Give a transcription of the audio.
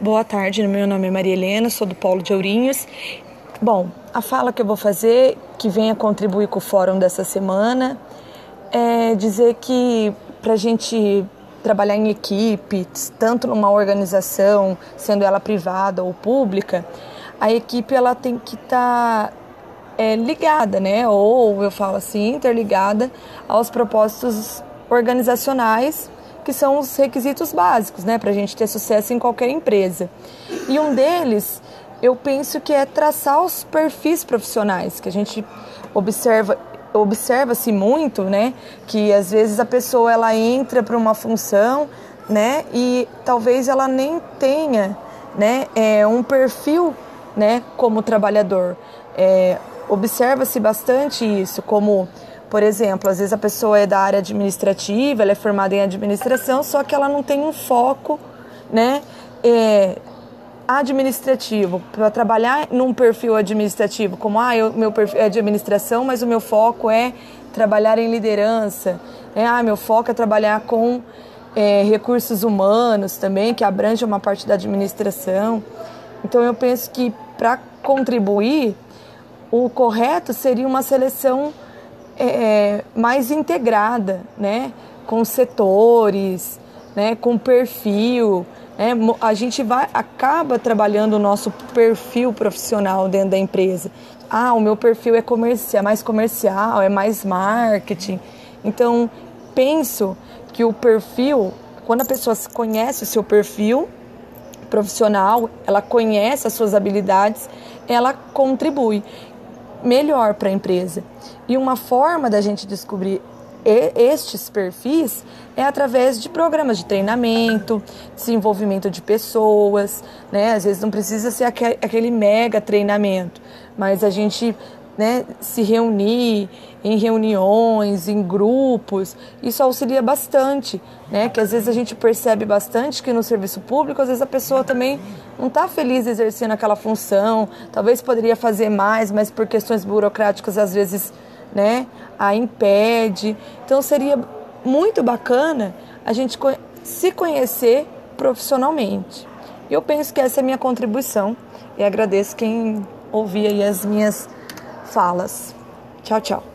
Boa tarde, meu nome é Maria Helena, sou do Polo de Ourinhos. Bom, a fala que eu vou fazer, que venha contribuir com o fórum dessa semana, é dizer que para a gente trabalhar em equipe, tanto numa organização, sendo ela privada ou pública, a equipe ela tem que estar tá, é, ligada, né? Ou eu falo assim, interligada aos propósitos organizacionais que são os requisitos básicos, né, para a gente ter sucesso em qualquer empresa. E um deles, eu penso que é traçar os perfis profissionais, que a gente observa observa-se muito, né, que às vezes a pessoa ela entra para uma função, né, e talvez ela nem tenha, né, é, um perfil, né, como trabalhador. É, observa-se bastante isso, como por exemplo, às vezes a pessoa é da área administrativa, ela é formada em administração, só que ela não tem um foco, né? É, administrativo, para trabalhar num perfil administrativo, como ah, eu, meu perfil é de administração, mas o meu foco é trabalhar em liderança, né? ah, meu foco é trabalhar com é, recursos humanos também, que abrange uma parte da administração. Então eu penso que para contribuir, o correto seria uma seleção é, é, mais integrada, né? com setores, né? com perfil. Né? A gente vai, acaba trabalhando o nosso perfil profissional dentro da empresa. Ah, o meu perfil é comercial, mais comercial, é mais marketing. Então, penso que o perfil, quando a pessoa conhece o seu perfil profissional, ela conhece as suas habilidades, ela contribui melhor para a empresa. E uma forma da gente descobrir estes perfis é através de programas de treinamento, desenvolvimento de pessoas, né? Às vezes não precisa ser aquele mega treinamento, mas a gente né, se reunir em reuniões, em grupos, isso auxilia bastante, né? Que às vezes a gente percebe bastante que no serviço público, às vezes a pessoa também não está feliz exercendo aquela função, talvez poderia fazer mais, mas por questões burocráticas às vezes, né, a impede. Então seria muito bacana a gente se conhecer profissionalmente. Eu penso que essa é a minha contribuição e agradeço quem ouvia aí as minhas falas. Tchau, tchau.